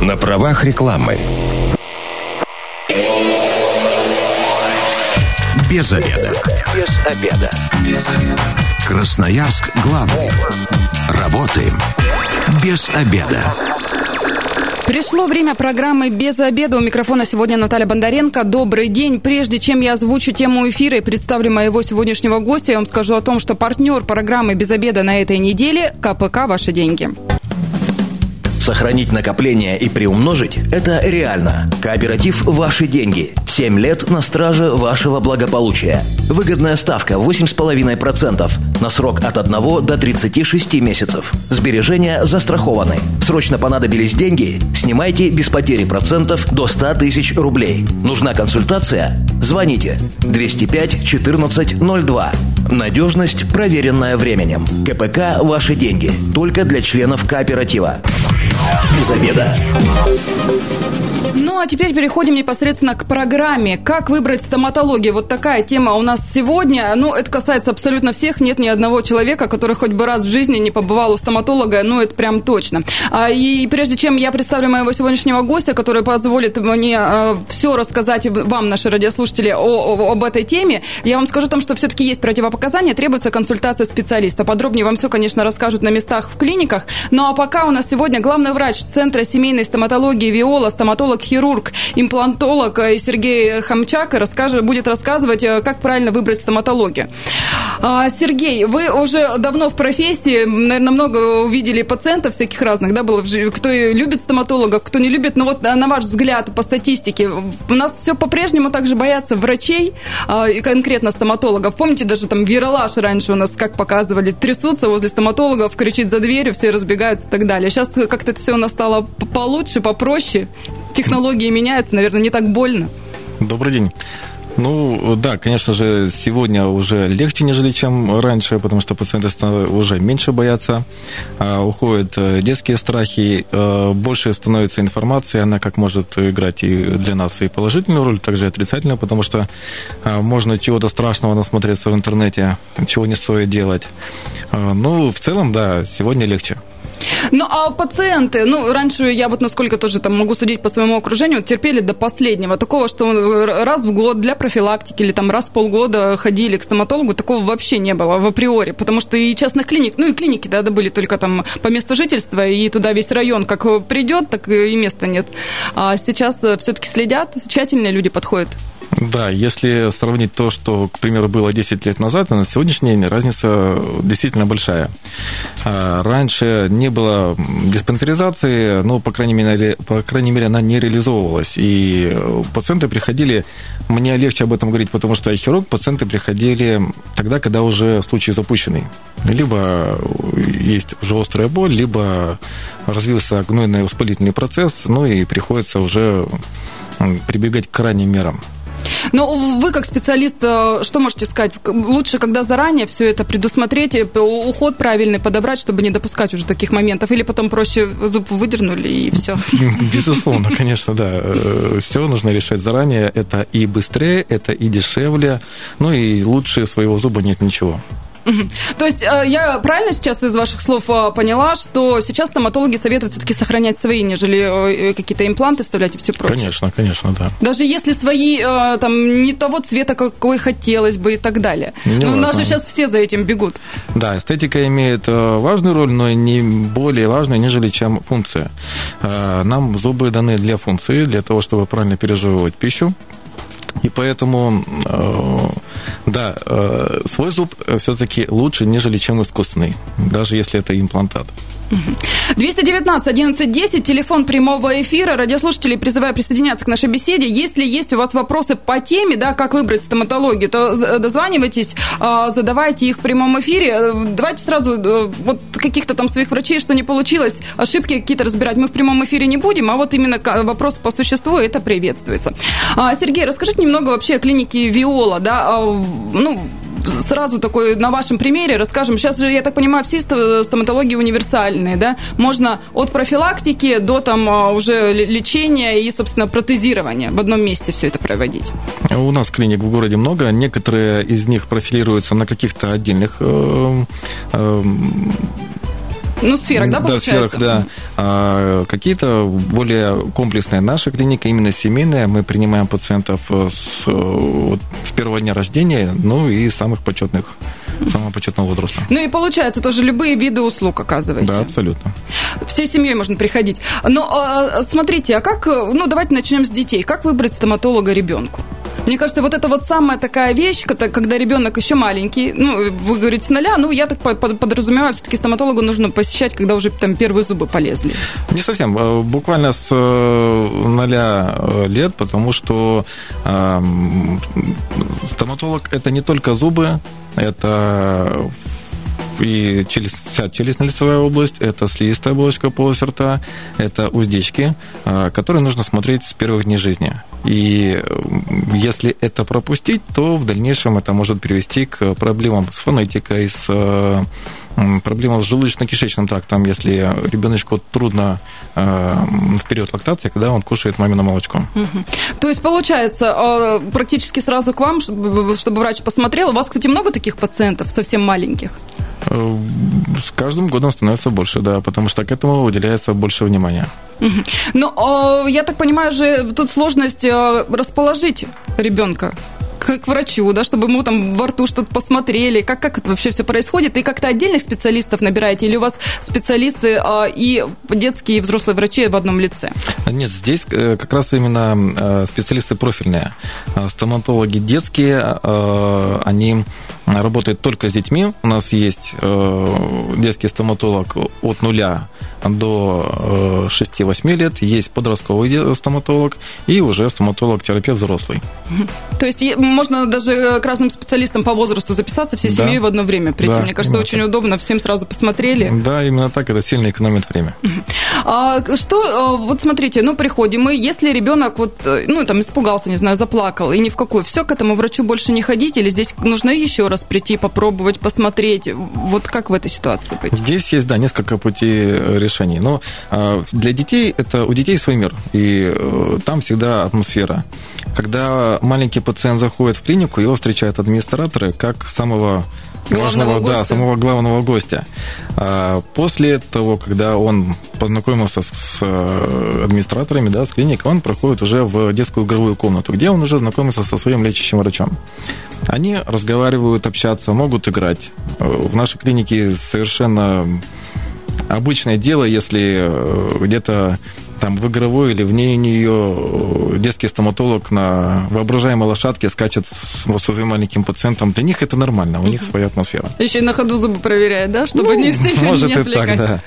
На правах рекламы. Без обеда. Без обеда. Без обеда. Красноярск главный. Работаем без обеда. Пришло время программы «Без обеда». У микрофона сегодня Наталья Бондаренко. Добрый день. Прежде чем я озвучу тему эфира и представлю моего сегодняшнего гостя, я вам скажу о том, что партнер программы «Без обеда» на этой неделе – КПК «Ваши деньги». Сохранить накопление и приумножить – это реально. Кооператив «Ваши деньги». 7 лет на страже вашего благополучия. Выгодная ставка 8,5% на срок от 1 до 36 месяцев. Сбережения застрахованы. Срочно понадобились деньги? Снимайте без потери процентов до 100 тысяч рублей. Нужна консультация? Звоните 205 14 02. Надежность, проверенная временем. КПК «Ваши деньги». Только для членов кооператива. Без обеда. А теперь переходим непосредственно к программе. Как выбрать стоматологию? Вот такая тема у нас сегодня. Ну, это касается абсолютно всех. Нет ни одного человека, который хоть бы раз в жизни не побывал у стоматолога. Ну, это прям точно. А, и прежде чем я представлю моего сегодняшнего гостя, который позволит мне а, все рассказать вам, наши радиослушатели, о, об этой теме, я вам скажу о том, что все-таки есть противопоказания, требуется консультация специалиста. Подробнее вам все, конечно, расскажут на местах в клиниках. Ну, а пока у нас сегодня главный врач Центра семейной стоматологии Виола, стоматолог хирург, имплантолог э, Сергей Хамчак расскажет, будет рассказывать, э, как правильно выбрать стоматологию. А, Сергей, вы уже давно в профессии, наверное, много увидели пациентов всяких разных, да, было, кто любит стоматологов, кто не любит, но вот э, на ваш взгляд по статистике, у нас все по-прежнему также боятся врачей, а, и конкретно стоматологов. Помните, даже там Виралаш раньше у нас, как показывали, трясутся возле стоматологов, кричит за дверью, все разбегаются и так далее. Сейчас как-то это все у нас стало получше, попроще, технологии меняются, наверное, не так больно. Добрый день. Ну, да, конечно же, сегодня уже легче, нежели чем раньше, потому что пациенты уже меньше боятся, а, уходят э, детские страхи, э, больше становится информации, она как может играть и для нас и положительную роль, также и отрицательную, потому что а, можно чего-то страшного насмотреться в интернете, чего не стоит делать. А, ну, в целом, да, сегодня легче. Ну, а пациенты, ну, раньше я вот насколько тоже там могу судить по своему окружению, терпели до последнего. Такого, что раз в год для профилактики или там раз в полгода ходили к стоматологу, такого вообще не было в априори, потому что и частных клиник, ну, и клиники, да, были только там по месту жительства, и туда весь район как придет, так и места нет. А сейчас все-таки следят, тщательные люди подходят. Да, если сравнить то, что, к примеру, было 10 лет назад, и на сегодняшний день разница действительно большая. А, раньше не было диспансеризации, но, по крайней мере, по крайней мере она не реализовывалась. И пациенты приходили, мне легче об этом говорить, потому что я хирург, пациенты приходили тогда, когда уже случай запущенный. Либо есть уже острая боль, либо развился гнойный воспалительный процесс, ну и приходится уже прибегать к крайним мерам. Но вы как специалист, э, что можете сказать? Лучше, когда заранее все это предусмотреть, уход правильный подобрать, чтобы не допускать уже таких моментов, или потом проще зуб выдернули и все? Безусловно, конечно, да. Э, все нужно решать заранее. Это и быстрее, это и дешевле, ну и лучше своего зуба нет ничего. То есть э, я правильно сейчас из ваших слов э, поняла, что сейчас стоматологи советуют все-таки сохранять свои, нежели э, какие-то импланты вставлять и все прочее? Конечно, конечно, да. Даже если свои там не того цвета, какой хотелось бы и так далее. Не ну, у нас же сейчас все за этим бегут. Да, эстетика имеет важную роль, но не более важную, нежели чем функция. Нам зубы даны для функции, для того, чтобы правильно пережевывать пищу, и поэтому, да, э, свой зуб все-таки лучше, нежели чем искусственный, даже если это имплантат. 219 11 10, телефон прямого эфира. Радиослушатели призываю присоединяться к нашей беседе. Если есть у вас вопросы по теме, да, как выбрать стоматологию, то дозванивайтесь, а, задавайте их в прямом эфире. Давайте сразу э, вот каких-то там своих врачей, что не получилось, ошибки какие-то разбирать мы в прямом эфире не будем, а вот именно вопрос по существу, это приветствуется. А, Сергей, расскажите немного вообще о клинике Виола, да, а, ну, сразу такой на вашем примере расскажем. Сейчас же, я так понимаю, все стоматологии универсальные, да? Можно от профилактики до там а, уже лечения и, собственно, протезирования в одном месте все это проводить. У нас клиник в городе много. Некоторые из них профилируются на каких-то отдельных э, э, Ну, сферок, да, получается? Да, сферок, да. А, какие-то более комплексные. Наша клиника именно семейная. Мы принимаем пациентов с, вот, с первого дня рождения, ну и самых почетных самого почетного возраста. Ну и получается тоже любые виды услуг оказываете. Да, абсолютно. Всей семьей можно приходить. Но а, смотрите, а как, ну давайте начнем с детей. Как выбрать стоматолога ребенку? Мне кажется, вот это вот самая такая вещь, когда ребенок еще маленький, ну, вы говорите с нуля, ну, я так подразумеваю, все-таки стоматологу нужно посещать, когда уже там первые зубы полезли. Не совсем, э, буквально с э, нуля э, лет, потому что стоматолог это не только зубы, это и челюстно-лицевая область, это слизистая оболочка полости рта, это уздечки, а, которые нужно смотреть с первых дней жизни. И если это пропустить, то в дальнейшем это может привести к проблемам с фонетикой, с проблемам с желудочно-кишечным трактом, если ребеночку трудно э, в период лактации, когда он кушает мамино молочко. Угу. То есть, получается, э, практически сразу к вам, чтобы, чтобы врач посмотрел. У вас, кстати, много таких пациентов, совсем маленьких? Э, с каждым годом становится больше, да, потому что к этому уделяется больше внимания. Ну, я так понимаю, же тут сложность э, расположить ребенка к, к врачу, да, чтобы ему там во рту что-то посмотрели, как, как это вообще все происходит, и как-то отдельных специалистов набираете, или у вас специалисты а, и детские, и взрослые врачи в одном лице? Нет, здесь э, как раз именно э, специалисты профильные. Э, стоматологи детские, они работают только с детьми. У нас есть детский стоматолог от нуля до 6-8 лет, есть подростковый стоматолог и уже стоматолог-терапевт взрослый. То есть можно даже э, к разным специалистам по возрасту записаться всей семьей да. в одно время прийти. Да, Мне кажется, очень так. удобно, всем сразу посмотрели. Да, именно так, это сильно экономит время. А, что, э, вот смотрите, ну, приходим мы, если ребенок вот, э, ну, там, испугался, не знаю, заплакал, и ни в какую, все, к этому врачу больше не ходить, или здесь нужно еще раз прийти, попробовать, посмотреть, вот как в этой ситуации быть? Здесь есть, да, несколько путей решений, но а, для детей, это у детей свой мир, и там всегда атмосфера. Когда маленький пациент заходит в клинику, его встречают администраторы как самого главного, гостя. да, самого главного гостя. А после того, когда он познакомился с администраторами, да, с клиникой, он проходит уже в детскую игровую комнату, где он уже знакомится со своим лечащим врачом. Они разговаривают, общаться, могут играть. В нашей клинике совершенно обычное дело, если э, где-то там в игровой или вне нее э, детский стоматолог на воображаемой лошадке скачет с, со своим маленьким пациентом. Для них это нормально, у них своя атмосфера. Еще и на ходу зубы проверяет, да, чтобы ну, не сильно Может не и так, да.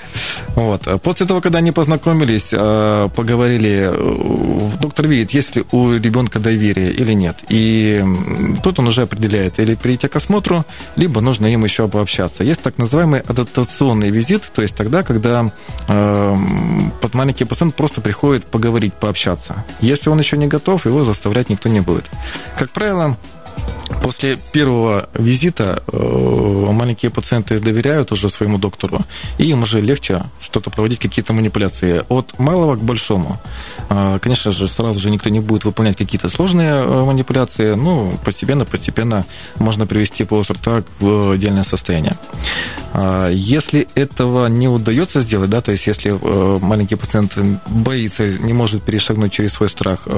Вот. После того, когда они познакомились, э, поговорили, э, доктор видит, есть ли у ребенка доверие или нет. И тут он уже определяет, или прийти к осмотру, либо нужно им еще пообщаться. Есть так называемый адаптационный визит, то есть тогда, когда маленький пациент просто приходит поговорить, пообщаться. Если он еще не готов, его заставлять никто не будет. Как правило, После первого визита э, маленькие пациенты доверяют уже своему доктору, и им уже легче что-то проводить, какие-то манипуляции. От малого к большому. Э, конечно же, сразу же никто не будет выполнять какие-то сложные э, манипуляции, ну, постепенно-постепенно можно привести полость рта в идеальное состояние. Если этого не удается сделать, да, то есть если маленький пациент боится, не может перешагнуть через свой страх,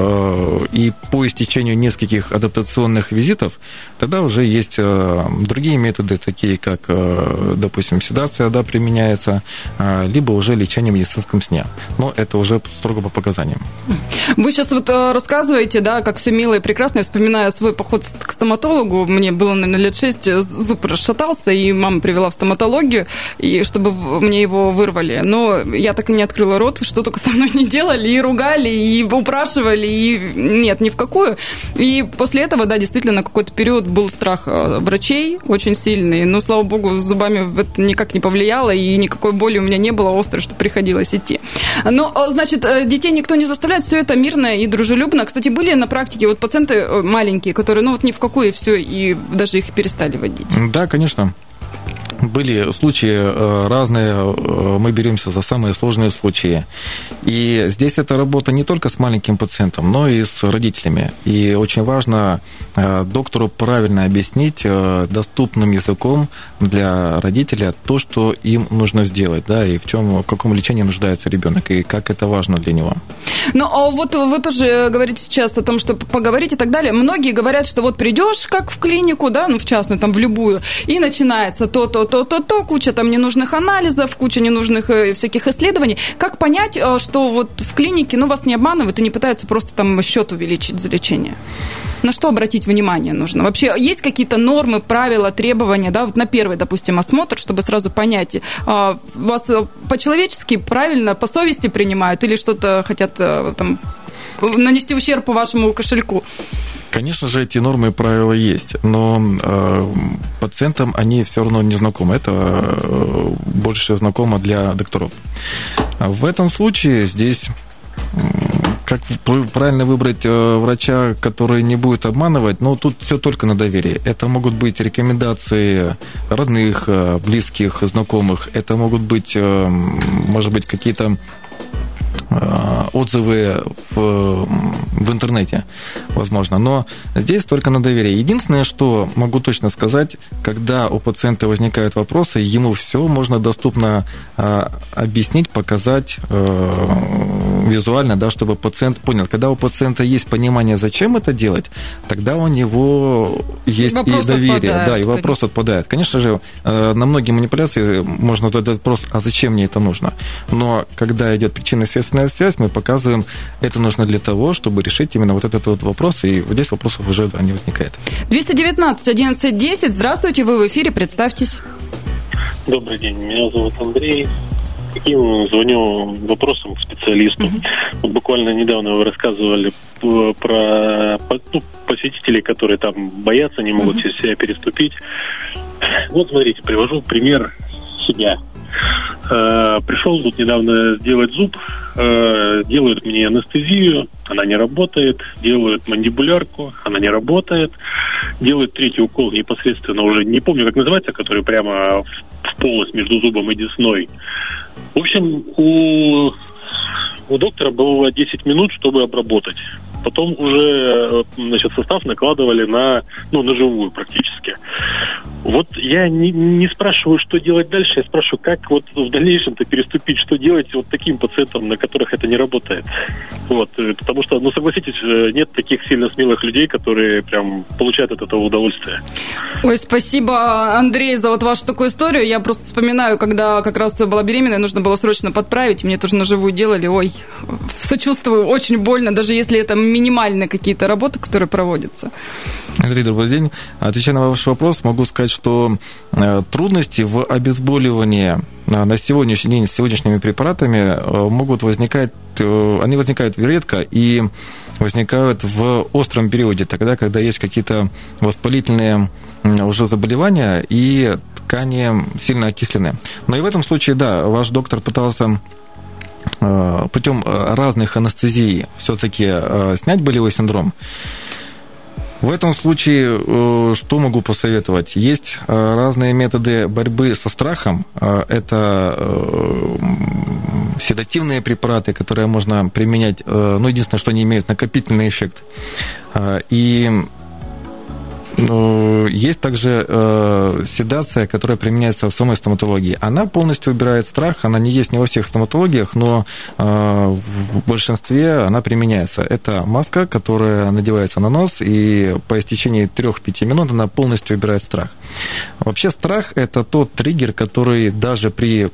и по истечению нескольких адаптационных визитов Тогда уже есть э, другие методы, такие как, э, допустим, седация да, применяется, э, либо уже лечение в медицинском сне. Но это уже строго по показаниям. Вы сейчас вот рассказываете, да, как все мило и прекрасно. Я вспоминаю свой поход к стоматологу. Мне было, наверное, лет шесть, зуб расшатался, и мама привела в стоматологию, и чтобы мне его вырвали. Но я так и не открыла рот, что только со мной не делали, и ругали, и упрашивали, и нет, ни в какую. И после этого, да, действительно, какой-то период был страх э, врачей очень сильный, но, слава богу, с зубами это никак не повлияло, и никакой боли у меня не было острой, что приходилось идти. Но, э, значит, э, детей никто не заставляет, все это мирно и дружелюбно. Кстати, были на практике вот пациенты маленькие, которые, ну, вот ни в какую, и все, и даже их перестали водить. Да, конечно. Были случаи э, разные, э, мы беремся за самые сложные случаи. И здесь эта работа не только с маленьким пациентом, но и с родителями. И очень важно э, доктору правильно объяснить доступным языком для родителя то, что им нужно сделать, да, и в чем, в каком лечении нуждается ребенок, и как это важно для него. Ну, а вот вы тоже говорите сейчас о том, что поговорить и так далее. Многие говорят, что вот придешь как в клинику, да, ну, в частную, там, в любую, и начинается то-то, то-то-то, куча там ненужных анализов, куча ненужных э, всяких исследований. Как понять, э, что вот в клинике, ну, вас не обманывают и не пытаются просто там счет увеличить за лечение? На что обратить внимание нужно? Вообще есть какие-то нормы, правила, требования, да, вот на первый, допустим, осмотр, чтобы сразу понять, а, вас э, по-человечески правильно, по совести принимают или что-то хотят там нанести ущерб по вашему кошельку? Конечно же, эти нормы и правила есть, но э, пациентам они все равно не знакомы. Это э, больше знакомо для докторов. В этом случае здесь как правильно выбрать э, врача, который не будет обманывать, но тут все только на доверии. Это могут быть рекомендации родных, э, близких, знакомых. Это могут быть, э, может быть, какие-то отзывы в, в интернете, возможно. Но здесь только на доверие. Единственное, что могу точно сказать, когда у пациента возникают вопросы, ему все можно доступно э, объяснить, показать э, визуально, да, чтобы пациент понял. Когда у пациента есть понимание, зачем это делать, тогда у него есть вопрос и доверие. Отпадает, да, и вопрос конечно. отпадает. Конечно же, на многие манипуляции можно задать вопрос, а зачем мне это нужно? Но когда идет причинно-следственная связь, мы показываем, это нужно для того, чтобы решить именно вот этот вот вопрос, и вот здесь вопросов уже не возникает. 219 11 10, здравствуйте, вы в эфире, представьтесь. Добрый день, меня зовут Андрей. Каким звоню вопросом к специалисту. Uh-huh. Вот буквально недавно вы рассказывали про ну, посетителей, которые там боятся, не могут через себя переступить. Вот смотрите, привожу пример себя. Э, пришел тут недавно сделать зуб, э, делают мне анестезию, она не работает, делают мандибулярку, она не работает, делают третий укол непосредственно уже, не помню, как называется, который прямо в полость между зубом и десной. В общем, у, у доктора было 10 минут, чтобы обработать. Потом уже значит, состав накладывали на, ну, на живую практически. Вот я не, не спрашиваю, что делать дальше, я спрашиваю, как вот в дальнейшем-то переступить, что делать вот таким пациентам, на которых это не работает. Вот, э, потому что, ну, согласитесь, э, нет таких сильно смелых людей, которые прям получают от этого удовольствие. Ой, спасибо, Андрей, за вот вашу такую историю. Я просто вспоминаю, когда как раз была беременная, нужно было срочно подправить, мне тоже на живую делали. Ой, сочувствую, очень больно, даже если это минимальные какие-то работы, которые проводятся. Андрей, добрый день. Отвечая на ваш вопрос, могу сказать, что э, трудности в обезболивании э, на сегодняшний день с сегодняшними препаратами э, могут возникать, они возникают редко и возникают в остром периоде, тогда, когда есть какие-то воспалительные уже заболевания и ткани сильно окислены. Но и в этом случае, да, ваш доктор пытался путем разных анестезий все-таки снять болевой синдром. В этом случае э, что могу посоветовать? Есть э, разные методы борьбы со страхом. Э, это седативные препараты, которые можно применять, ну, единственное, что они имеют накопительный эффект. И есть также э, седация, которая применяется в самой стоматологии. Она полностью убирает страх, она не есть не во всех стоматологиях, но э, в большинстве она применяется. Это маска, которая надевается на нос, и по истечении 3-5 минут она полностью убирает страх. Вообще страх – это тот триггер, который даже при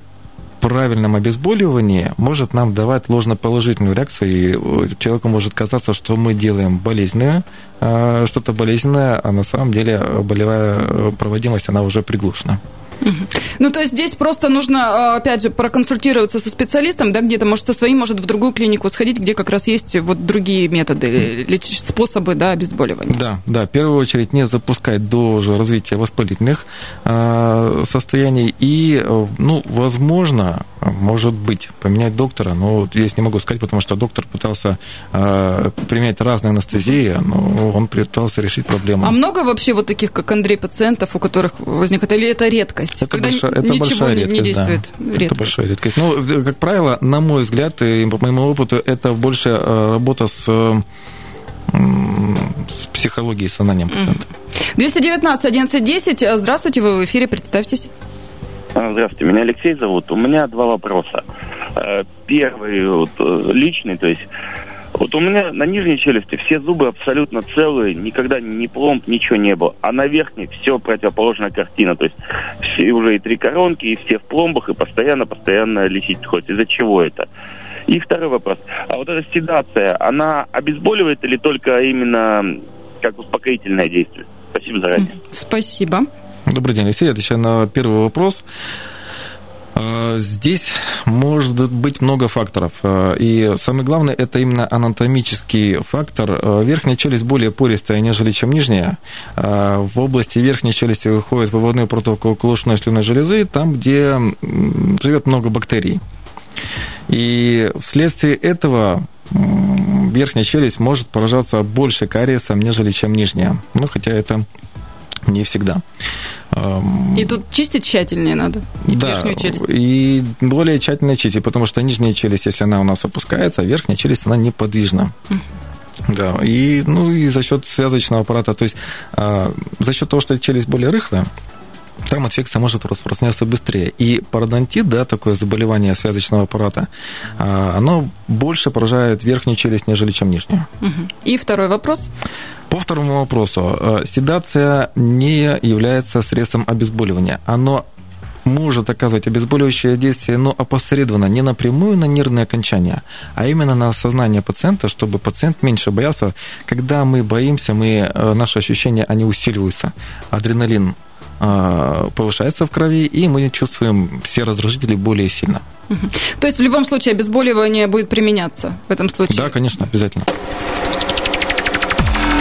правильном обезболивании может нам давать ложноположительную реакцию, и э, человеку может казаться, что мы делаем болезненное, а, что-то болезненное, а на самом деле болевая э, проводимость, она уже приглушена. Ну, то есть здесь просто нужно, а, опять же, проконсультироваться со специалистом, да, где-то, может, со своим, может, в другую клинику сходить, где как раз есть вот другие методы, способы, да, обезболивания. Да, да, в первую очередь не запускать до уже развития воспалительных а, состояний и, ну, возможно, может быть. Поменять доктора, но я здесь не могу сказать, потому что доктор пытался э, применять разные анестезии, но он пытался решить проблему. А много вообще вот таких, как Андрей, пациентов, у которых возникает, или это редкость? Это, когда большая, это ничего большая не, редкость, не действует? Да. Редкость. Это большая редкость. Ну, как правило, на мой взгляд, и по моему опыту, это больше э, работа с с психологией, с сознанием пациента. 219 1110. Здравствуйте, вы в эфире, представьтесь. А, здравствуйте, меня Алексей зовут. У меня два вопроса. Э, первый вот, э, личный, то есть вот у меня на нижней челюсти все зубы абсолютно целые, никогда ни пломб, ничего не было. А на верхней все противоположная картина. То есть все уже и три коронки, и все в пломбах, и постоянно-постоянно лечить хоть. Из-за чего это? И второй вопрос. А вот эта седация, она обезболивает или только именно как успокоительное действие? Спасибо заранее. Спасибо. Добрый день, Алексей. Отвечаю на первый вопрос. А, здесь может быть много факторов. А, и самое главное, это именно анатомический фактор. А, верхняя челюсть более пористая, нежели чем нижняя. В области верхней челюсти выходит выводной проток околушной слюнной железы, там, где живет много бактерий. И вследствие этого верхняя челюсть может поражаться больше кариесом, нежели чем нижняя. Ну, хотя это не всегда. И тут чистить тщательнее надо, и да, верхнюю челюсть. И более тщательно чистить, потому что нижняя челюсть, если она у нас опускается, а верхняя челюсть, она неподвижна. Да, и, ну, и за счет связочного аппарата, то есть а, за счет того, что челюсть более рыхлая, там инфекция может распространяться быстрее. И пародонтит, да, такое заболевание связочного аппарата, а, оно больше поражает верхнюю челюсть, нежели чем нижнюю. И второй вопрос. По второму вопросу. Э, седация не является средством обезболивания. Оно может оказывать обезболивающее действие, но опосредованно, не напрямую на нервные окончания, а именно на сознание пациента, чтобы пациент меньше боялся. Когда мы боимся, мы, э, наши ощущения, они усиливаются. Адреналин э, повышается в крови, и мы чувствуем все раздражители более сильно. То есть в любом случае обезболивание будет применяться в этом случае? Да, конечно, обязательно.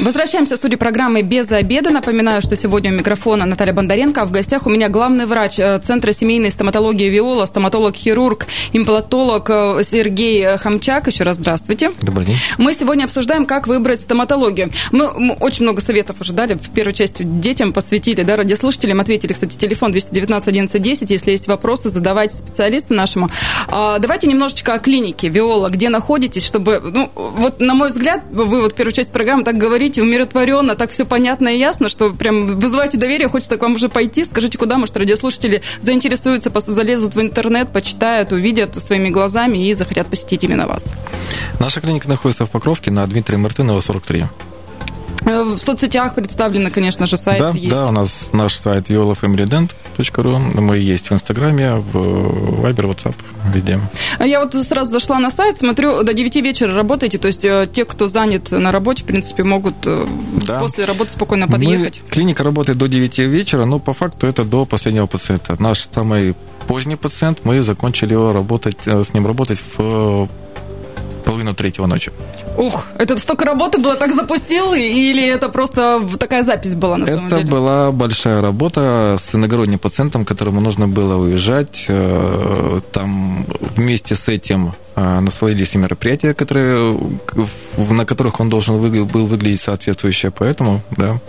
Возвращаемся в студию программы «Без обеда». Напоминаю, что сегодня у микрофона Наталья Бондаренко, а в гостях у меня главный врач э, Центра семейной стоматологии «Виола», стоматолог-хирург, имплантолог э, Сергей Хамчак. Еще раз здравствуйте. Добрый день. Мы сегодня обсуждаем, как выбрать стоматологию. Мы, мы очень много советов уже дали, в первую часть детям посвятили, да, радиослушателям ответили. Кстати, телефон 219 11 10, если есть вопросы, задавайте специалисту нашему. А, давайте немножечко о клинике «Виола», где находитесь, чтобы, ну, вот на мой взгляд, вы вот первую часть программы так говорите, говорите умиротворенно, так все понятно и ясно, что прям вызываете доверие, хочется к вам уже пойти. Скажите, куда, может, радиослушатели заинтересуются, залезут в интернет, почитают, увидят своими глазами и захотят посетить именно вас. Наша клиника находится в Покровке на Дмитрия Мартынова, 43. Э, в соцсетях представлены, конечно же, сайт да, есть. Да, у нас наш сайт violafmredent.ru. Мы есть в Инстаграме, в Вайбер, WhatsApp, везде. А я вот сразу зашла на сайт, смотрю, до 9 вечера работаете, то есть э, те, кто занят на работе, в принципе, могут э, да. после работы спокойно подъехать. Мы, клиника работает до 9 вечера, но по факту это до последнего пациента. Наш самый поздний пациент, мы закончили его работать, с ним работать в половину третьего ночи. Ух, это столько работы было, так запустил, или это просто такая запись была на самом это деле? Это была большая работа с иногородним пациентом, которому нужно было уезжать. Э, там вместе с этим а, насладились и мероприятия, которые, на которых он должен был выглядеть соответствующе, поэтому, да.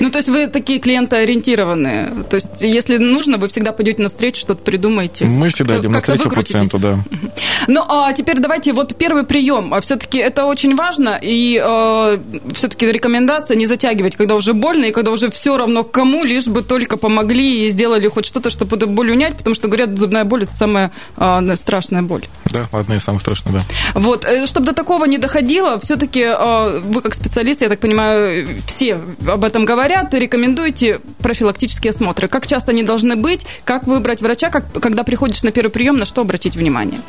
Ну, то есть вы такие клиенты ориентированные, то есть если нужно, вы всегда пойдете навстречу, что-то придумаете. Мы всегда идем навстречу пациенту, да. Ну, а теперь давайте вот первый прием, а все-таки это очень важно, и э, все-таки рекомендация не затягивать, когда уже больно, и когда уже все равно кому, лишь бы только помогли и сделали хоть что-то, чтобы эту боль унять, потому что, говорят, зубная боль – это самая э, страшная боль. Да, одна из самых страшных, да. Вот, э, чтобы до такого не доходило, все-таки э, вы как специалист, я так понимаю, все об этом говорят, рекомендуете профилактические осмотры. Как часто они должны быть, как выбрать врача, как, когда приходишь на первый прием, на что обратить внимание?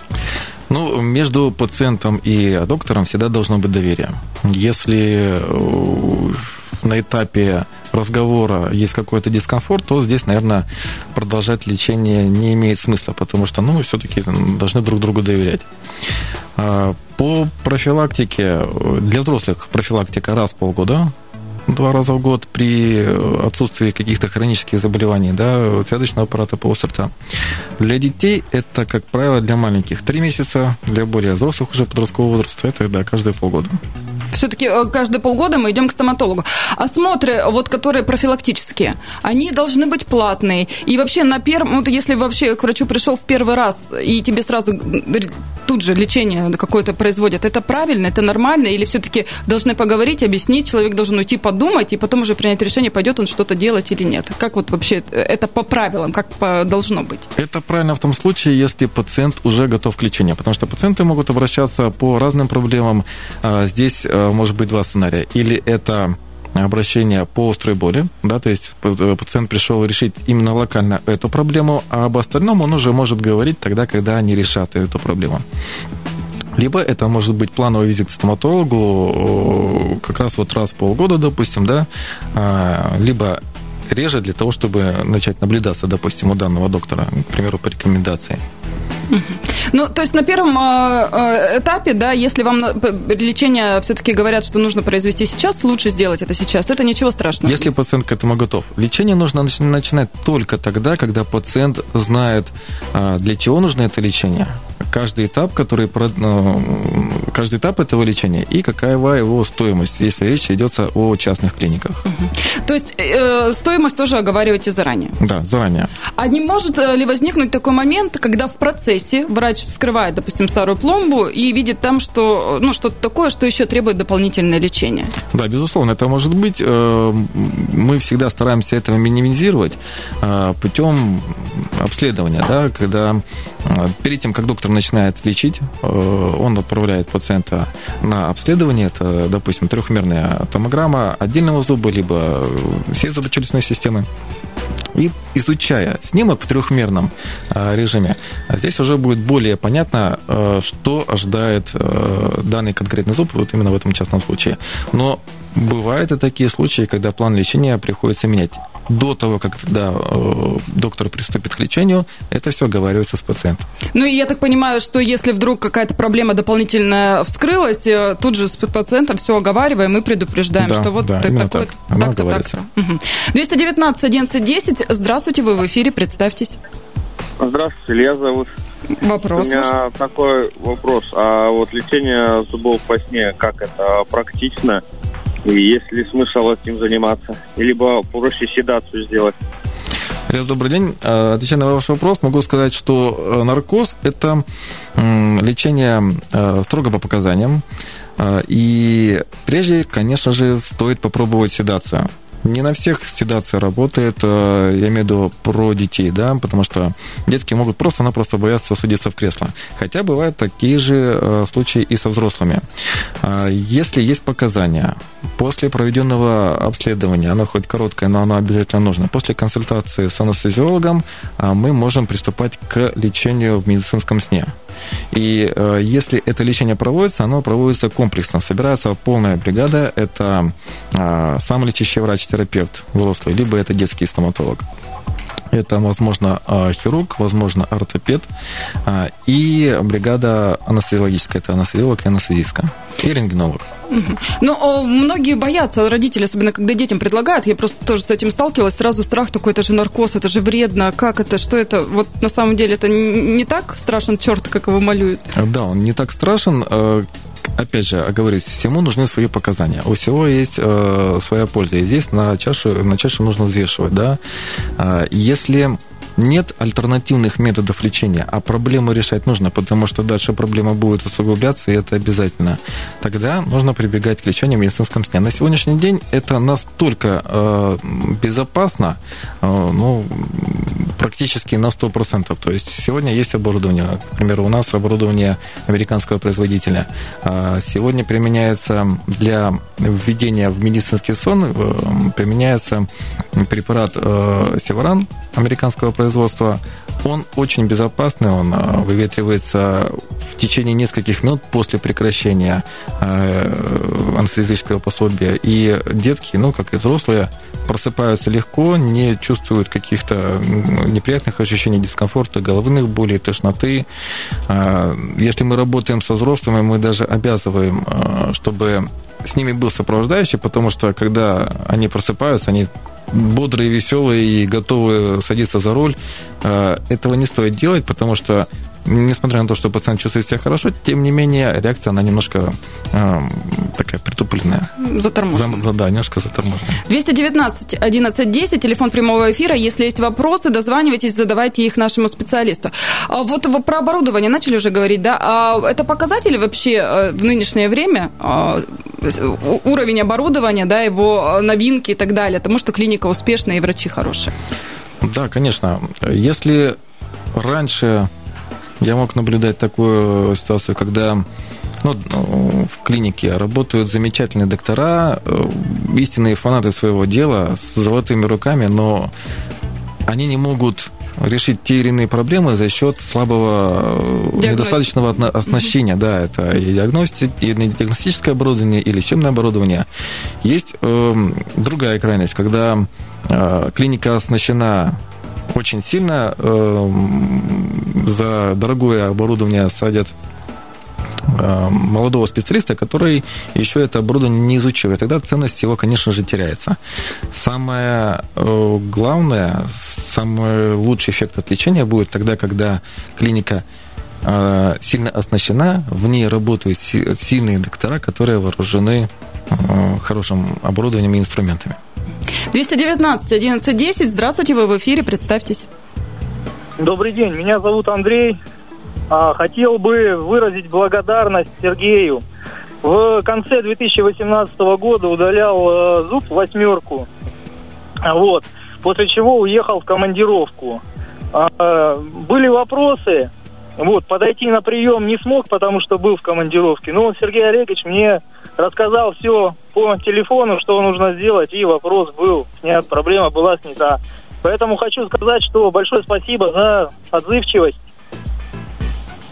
Ну, между пациентом и доктором всегда должно быть доверие. Если э, на этапе разговора есть какой-то дискомфорт, то здесь, наверное, продолжать лечение не имеет смысла, потому что, ну, все-таки должны друг другу доверять. А, по профилактике, для взрослых профилактика раз в полгода, два раза в год при отсутствии каких-то хронических заболеваний, да, связочного аппарата полости. Для детей это, как правило, для маленьких три месяца, для более взрослых уже подросткового возраста это, да, каждые полгода все-таки э, каждые полгода мы идем к стоматологу. Осмотры, вот которые профилактические, они должны быть платные. И вообще на первом, вот если вообще к врачу пришел в первый раз, и тебе сразу тут же лечение какое-то производят, это правильно, это нормально, или все-таки должны поговорить, объяснить, человек должен уйти подумать, и потом уже принять решение, пойдет он что-то делать или нет. Как вот вообще это по правилам, как должно быть? Это правильно в том случае, если пациент уже готов к лечению, потому что пациенты могут обращаться по разным проблемам. А, здесь а, может быть два сценария. Или это обращение по острой боли, да, то есть э, пациент пришел решить именно локально эту проблему, а об остальном он уже может говорить тогда, когда они решат эту проблему. Либо это может быть плановый визит к стоматологу как раз вот раз в полгода, допустим, да, а, либо реже для того, чтобы начать наблюдаться, допустим, у данного доктора, к примеру, по рекомендации. Ну, то есть на первом э, э, этапе, да, если вам лечение все-таки говорят, что нужно произвести сейчас, лучше сделать это сейчас. Это ничего страшного. Если пациент к этому готов. Лечение нужно начинать только тогда, когда пациент знает, а, для чего нужно это лечение, каждый этап, который, ну, каждый этап этого лечения и какая его стоимость, если речь идет о частных клиниках. Угу. То есть э, стоимость тоже оговариваете заранее? Да, заранее. А не может ли возникнуть такой момент, когда в процессе врач вскрывает, допустим, старую пломбу и видит там, что ну, что-то такое, что еще требует дополнительное лечение? Да, безусловно, это может быть. Э, мы всегда стараемся этого минимизировать э, путем обследования, да, когда э, перед тем, как доктор начинает лечить, он отправляет пациента на обследование, это, допустим, трехмерная томограмма отдельного зуба, либо всей зубочелюстной системы. И изучая снимок в трехмерном э, режиме, здесь уже будет более понятно, э, что ожидает э, данный конкретный зуб вот именно в этом частном случае. Но бывают и такие случаи, когда план лечения приходится менять до того, как да, доктор приступит к лечению, это все оговаривается с пациентом. Ну и я так понимаю, что если вдруг какая-то проблема дополнительная вскрылась, тут же с пациентом все оговариваем и предупреждаем, да, что вот да, такое, так. так-то, так-то. Угу. 219 11 Здравствуйте, вы в эфире, представьтесь. Здравствуйте, Илья зовут. Вопрос. У меня ваш. такой вопрос. А вот лечение зубов по сне, как это практично? И есть ли смысл этим заниматься? Либо проще седацию сделать? Рез, добрый день. Э, отвечая на ваш вопрос, могу сказать, что э, наркоз – это лечение э, строго по показаниям. И прежде, конечно же, стоит попробовать седацию. Не на всех седация работает, э, я имею в виду про детей, да, потому что детки могут просто-напросто бояться садиться в кресло. Хотя бывают такие же э, случаи и со взрослыми. А если есть показания, после проведенного обследования, оно хоть короткое, но оно обязательно нужно, после консультации с анестезиологом а, мы можем приступать к лечению в медицинском сне. И э, если это лечение проводится, оно проводится комплексно. Собирается полная бригада. Это э, сам лечащий врач-терапевт взрослый, либо это детский стоматолог. Это, возможно, а, хирург, возможно, ортопед и бригада анестезиологическая. Это анестезиолог и анестезистка. И рентгенолог. Но многие боятся, родители, особенно когда детям предлагают, я просто тоже с этим сталкивалась, сразу страх такой, это же наркоз, это же вредно, как это, что это? Вот на самом деле это не так страшен черт, как его малюют? Да, он не так страшен, э, опять же, оговорюсь, всему нужны свои показания. У всего есть э, своя польза. И здесь на чаше, на чаше нужно взвешивать. Да? Э, если нет альтернативных методов лечения, а проблему решать нужно, потому что дальше проблема будет усугубляться, и это обязательно. Тогда нужно прибегать к лечению в медицинском сне. На сегодняшний день это настолько э, безопасно, э, ну, практически на 100%. То есть сегодня есть оборудование. К примеру, у нас оборудование американского производителя. А сегодня применяется для введения в медицинский сон э, применяется препарат э, Севран американского производства Он очень безопасный, он а, выветривается в течение нескольких минут после прекращения а, анестезического пособия. И детки, ну, как и взрослые, просыпаются легко, не чувствуют каких-то неприятных ощущений дискомфорта, головных болей, тошноты. А, если мы работаем со взрослыми, мы даже обязываем, чтобы с ними был сопровождающий, потому что когда они просыпаются, они бодрые, веселые и готовы садиться за руль. Э, этого не стоит делать, потому что несмотря на то, что пациент чувствует себя хорошо, тем не менее реакция, она немножко э, такая притупленная. Заторможенная. За, да, немножко заторможенная. 219 11 10, телефон прямого эфира. Если есть вопросы, дозванивайтесь, задавайте их нашему специалисту. А вот про оборудование начали уже говорить, да? А это показатели вообще э, в нынешнее время, а, уровень оборудования, да, его новинки и так далее, потому что клиника успешная и врачи хорошие. Да, конечно. Если раньше я мог наблюдать такую ситуацию, когда ну, в клинике работают замечательные доктора, э, истинные фанаты своего дела с золотыми руками, но они не могут решить те или иные проблемы за счет слабого Диагностик. недостаточного оснащения. Да, это и, диагности, и диагностическое оборудование, и лечебное оборудование. Есть э, другая крайность, когда э, клиника оснащена очень сильно. Эм, за дорогое оборудование садят эм, молодого специалиста, который еще это оборудование не изучил. И тогда ценность его, конечно же, теряется. Самое э, главное, самый лучший эффект от лечения будет тогда, когда клиника э, сильно оснащена, в ней работают сильные доктора, которые вооружены э, хорошим оборудованием и инструментами. 219 11 10. Здравствуйте, вы в эфире, представьтесь. Добрый день, меня зовут Андрей. А, хотел бы выразить благодарность Сергею. В конце 2018 года удалял э, зуб восьмерку. Вот. После чего уехал в командировку. А, были вопросы. Вот, подойти на прием не смог, потому что был в командировке. Но Сергей Олегович мне рассказал все по телефону, что нужно сделать, и вопрос был снят, проблема была снята. Поэтому хочу сказать, что большое спасибо за отзывчивость.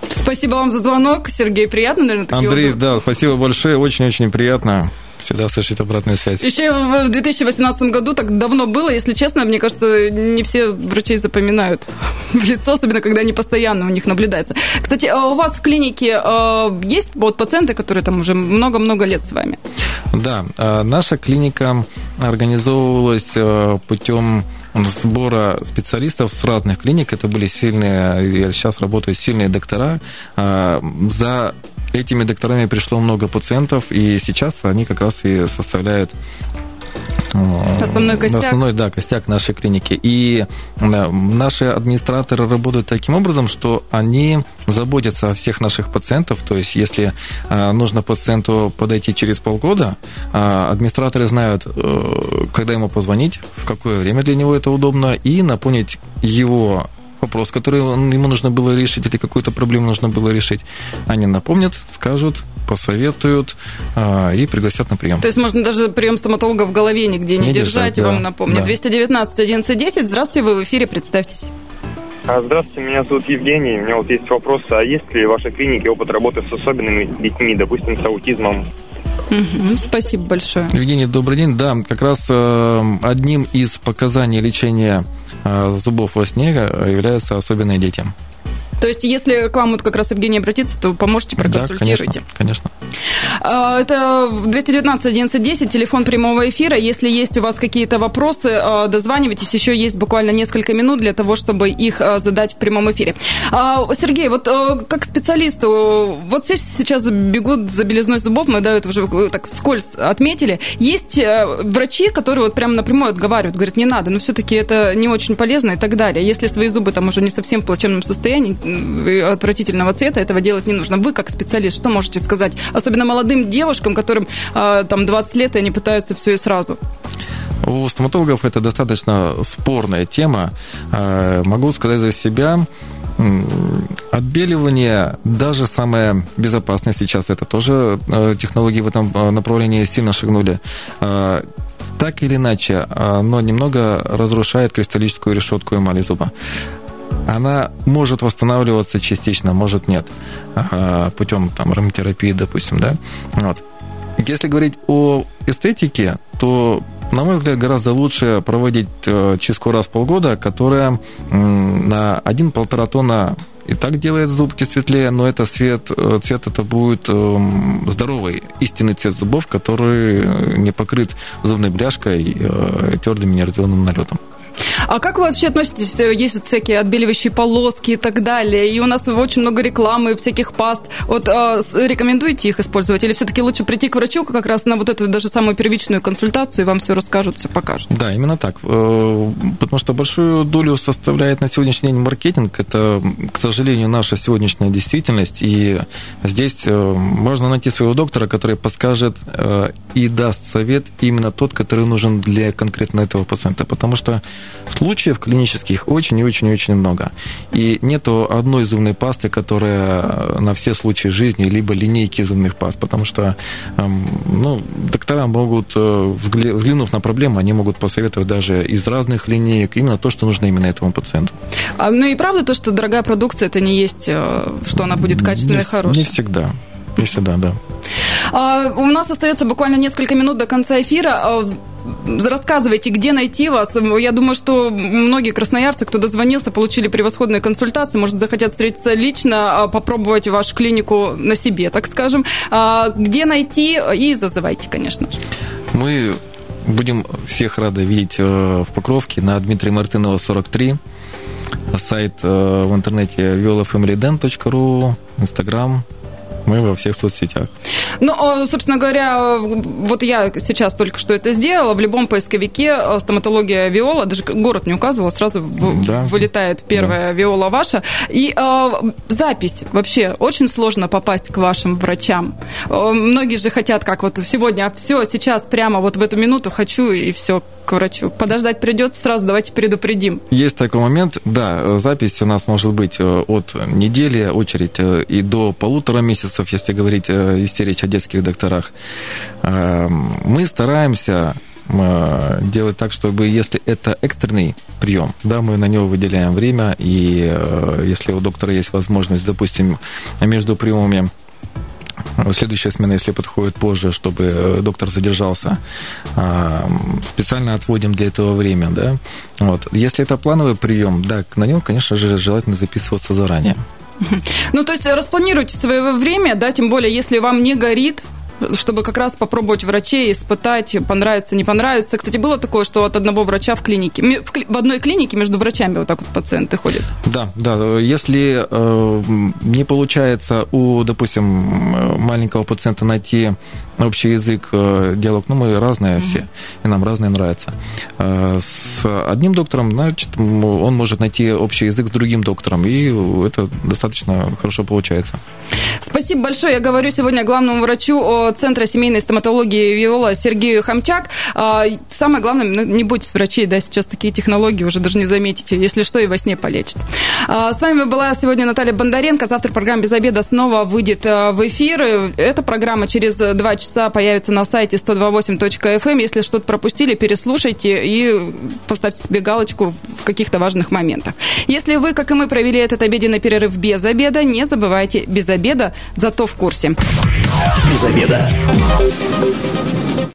Спасибо вам за звонок, Сергей. Приятно, наверное, такие Андрей, отзывы? да, спасибо большое, очень-очень приятно всегда слышит обратную связь. Еще в 2018 году так давно было, если честно, мне кажется, не все врачей запоминают в лицо, особенно когда они постоянно у них наблюдаются. Кстати, а у вас в клинике э, есть вот пациенты, которые там уже много-много лет с вами? Да, э, наша клиника организовывалась э, путем сбора специалистов с разных клиник. Это были сильные, сейчас работают сильные доктора. За этими докторами пришло много пациентов, и сейчас они как раз и составляют Основной костяк. Основной, да, костяк нашей клиники. И наши администраторы работают таким образом, что они заботятся о всех наших пациентов. То есть, если э, нужно пациенту подойти через полгода, э, администраторы знают, когда ему позвонить, в какое время для него это удобно, и напомнить его вопрос, который ему нужно было решить, или какую-то проблему нужно было решить, они напомнят, скажут, посоветуют а, и пригласят на прием. То есть можно даже прием стоматолога в голове нигде не, не держать, держать да, вам напомнят. Да. 219 11 10. Здравствуйте, вы в эфире, представьтесь. А, здравствуйте, меня зовут Евгений. У меня вот есть вопрос, а есть ли в вашей клинике опыт работы с особенными детьми, допустим, с аутизмом? Спасибо большое. Евгений, добрый день. Да, как раз э, одним из показаний лечения э, зубов во сне являются особенные дети. То есть, если к вам вот как раз Евгений обратится, то поможете, проконсультируйте. Да, конечно, конечно. А, это 219 11 10, телефон прямого эфира. Если есть у вас какие-то вопросы, а, дозванивайтесь. Еще есть буквально несколько минут для того, чтобы их а, задать в прямом эфире. Сергей, вот как специалисту, вот все сейчас бегут за белизной зубов, мы да, это уже так скользь отметили. Есть врачи, которые вот прямо напрямую отговаривают, говорят, не надо, но все-таки это не очень полезно и так далее. Если свои зубы там уже не совсем в плачевном состоянии, отвратительного цвета, этого делать не нужно. Вы, как специалист, что можете сказать? Особенно молодым девушкам, которым а, там 20 лет, и они пытаются все и сразу. У стоматологов это достаточно спорная тема. А, могу сказать за себя, Отбеливание, даже самое безопасное сейчас, это тоже а, технологии в этом направлении сильно шагнули. Так или иначе, оно немного разрушает кристаллическую решетку эмали зуба. Она может восстанавливаться частично, может нет, путем там ароматерапии, допустим, да. Вот. Если говорить о эстетике, то на мой взгляд, гораздо лучше проводить э, чистку раз в полгода, которая на 1-1,5 тонна и так делает зубки светлее, но это цвет, э, цвет это будет эм, здоровый, истинный цвет зубов, который не покрыт зубной бляшкой э, твердым минерализованным налетом. А как вы вообще относитесь? Э, есть вот всякие отбеливающие полоски и так далее. И у нас очень много рекламы, всяких паст. Вот э, рекомендуете их использовать? Или все-таки лучше прийти к врачу как раз на вот эту даже самую первичную консультацию, и вам все расскажут, все покажут? Да, именно так. Э, потому что большую долю составляет на сегодняшний день маркетинг. Это, к сожалению, наша сегодняшняя действительность. И здесь э, можно найти своего доктора, который подскажет и даст совет именно тот, который нужен для конкретно этого пациента. Потому что случаев клинических очень и очень и очень много. И нету одной зубной пасты, которая на все случаи жизни, либо линейки зубных паст, потому что эм, ну, доктора могут, э, взглянув на проблему, они могут посоветовать даже из разных линеек именно то, что нужно именно этому пациенту. А, ну и правда то, что дорогая продукция, это не есть, э, что она будет качественной и хорошей? Не всегда. Не всегда, да. А, у нас остается буквально несколько минут до конца эфира. Рассказывайте, где найти вас. Я думаю, что многие красноярцы, кто дозвонился, получили превосходные консультации, может, захотят встретиться лично, а, попробовать вашу клинику на себе, так скажем. А, где найти и зазывайте, конечно же. Мы будем всех рады видеть э, в Покровке на Дмитрия Мартынова, 43. Сайт э, в интернете violafamilydent.ru, Инстаграм, мы во всех соцсетях. Ну, собственно говоря, вот я сейчас только что это сделала. В любом поисковике э, стоматология Виола, даже город не указывала, сразу да. вылетает первая да. Виола ваша. И э, запись вообще очень сложно попасть к вашим врачам. Э, многие же хотят, как вот сегодня, а все, сейчас прямо вот в эту минуту хочу и все к врачу. Подождать придется сразу, давайте предупредим. Есть такой момент, да, запись у нас может быть э, от недели, очередь и до полутора месяцев, если говорить, если речь о детских докторах. Эм, мы стараемся э, делать так, чтобы если это экстренный прием, да, мы на него выделяем время, и э, если у доктора есть возможность, допустим, между приемами следующая смена, если подходит позже, чтобы э, доктор задержался, специально отводим для этого время, да. Вот. Если это плановый прием, да, на него, конечно же, желательно записываться заранее. Ну, то есть распланируйте свое время, да, тем более, если вам не горит, чтобы как раз попробовать врачей, испытать, понравится, не понравится. Кстати, было такое, что от одного врача в клинике, в, одной клинике между врачами вот так вот пациенты ходят? Да, да. Если э, не получается у, допустим, маленького пациента найти общий язык, э, диалог, ну, мы разные mm-hmm. все, и нам разные нравятся. Э, с одним доктором, значит, он может найти общий язык с другим доктором, и это достаточно хорошо получается. Спасибо большое. Я говорю сегодня главному врачу Центра семейной стоматологии Виола Сергею Хамчак. А, самое главное, ну, не бойтесь врачей, да, сейчас такие технологии уже даже не заметите, если что, и во сне полечат. А, с вами была сегодня Наталья Бондаренко. Завтра программа «Без обеда» снова выйдет э, в эфир. Эта программа через два часа появится на сайте 128.fm. Эм. Если что-то пропустили, переслушайте и поставьте себе галочку в каких-то важных моментах. Если вы, как и мы, провели этот обеденный перерыв без обеда, не забывайте, без обеда, зато в курсе. Без обеда.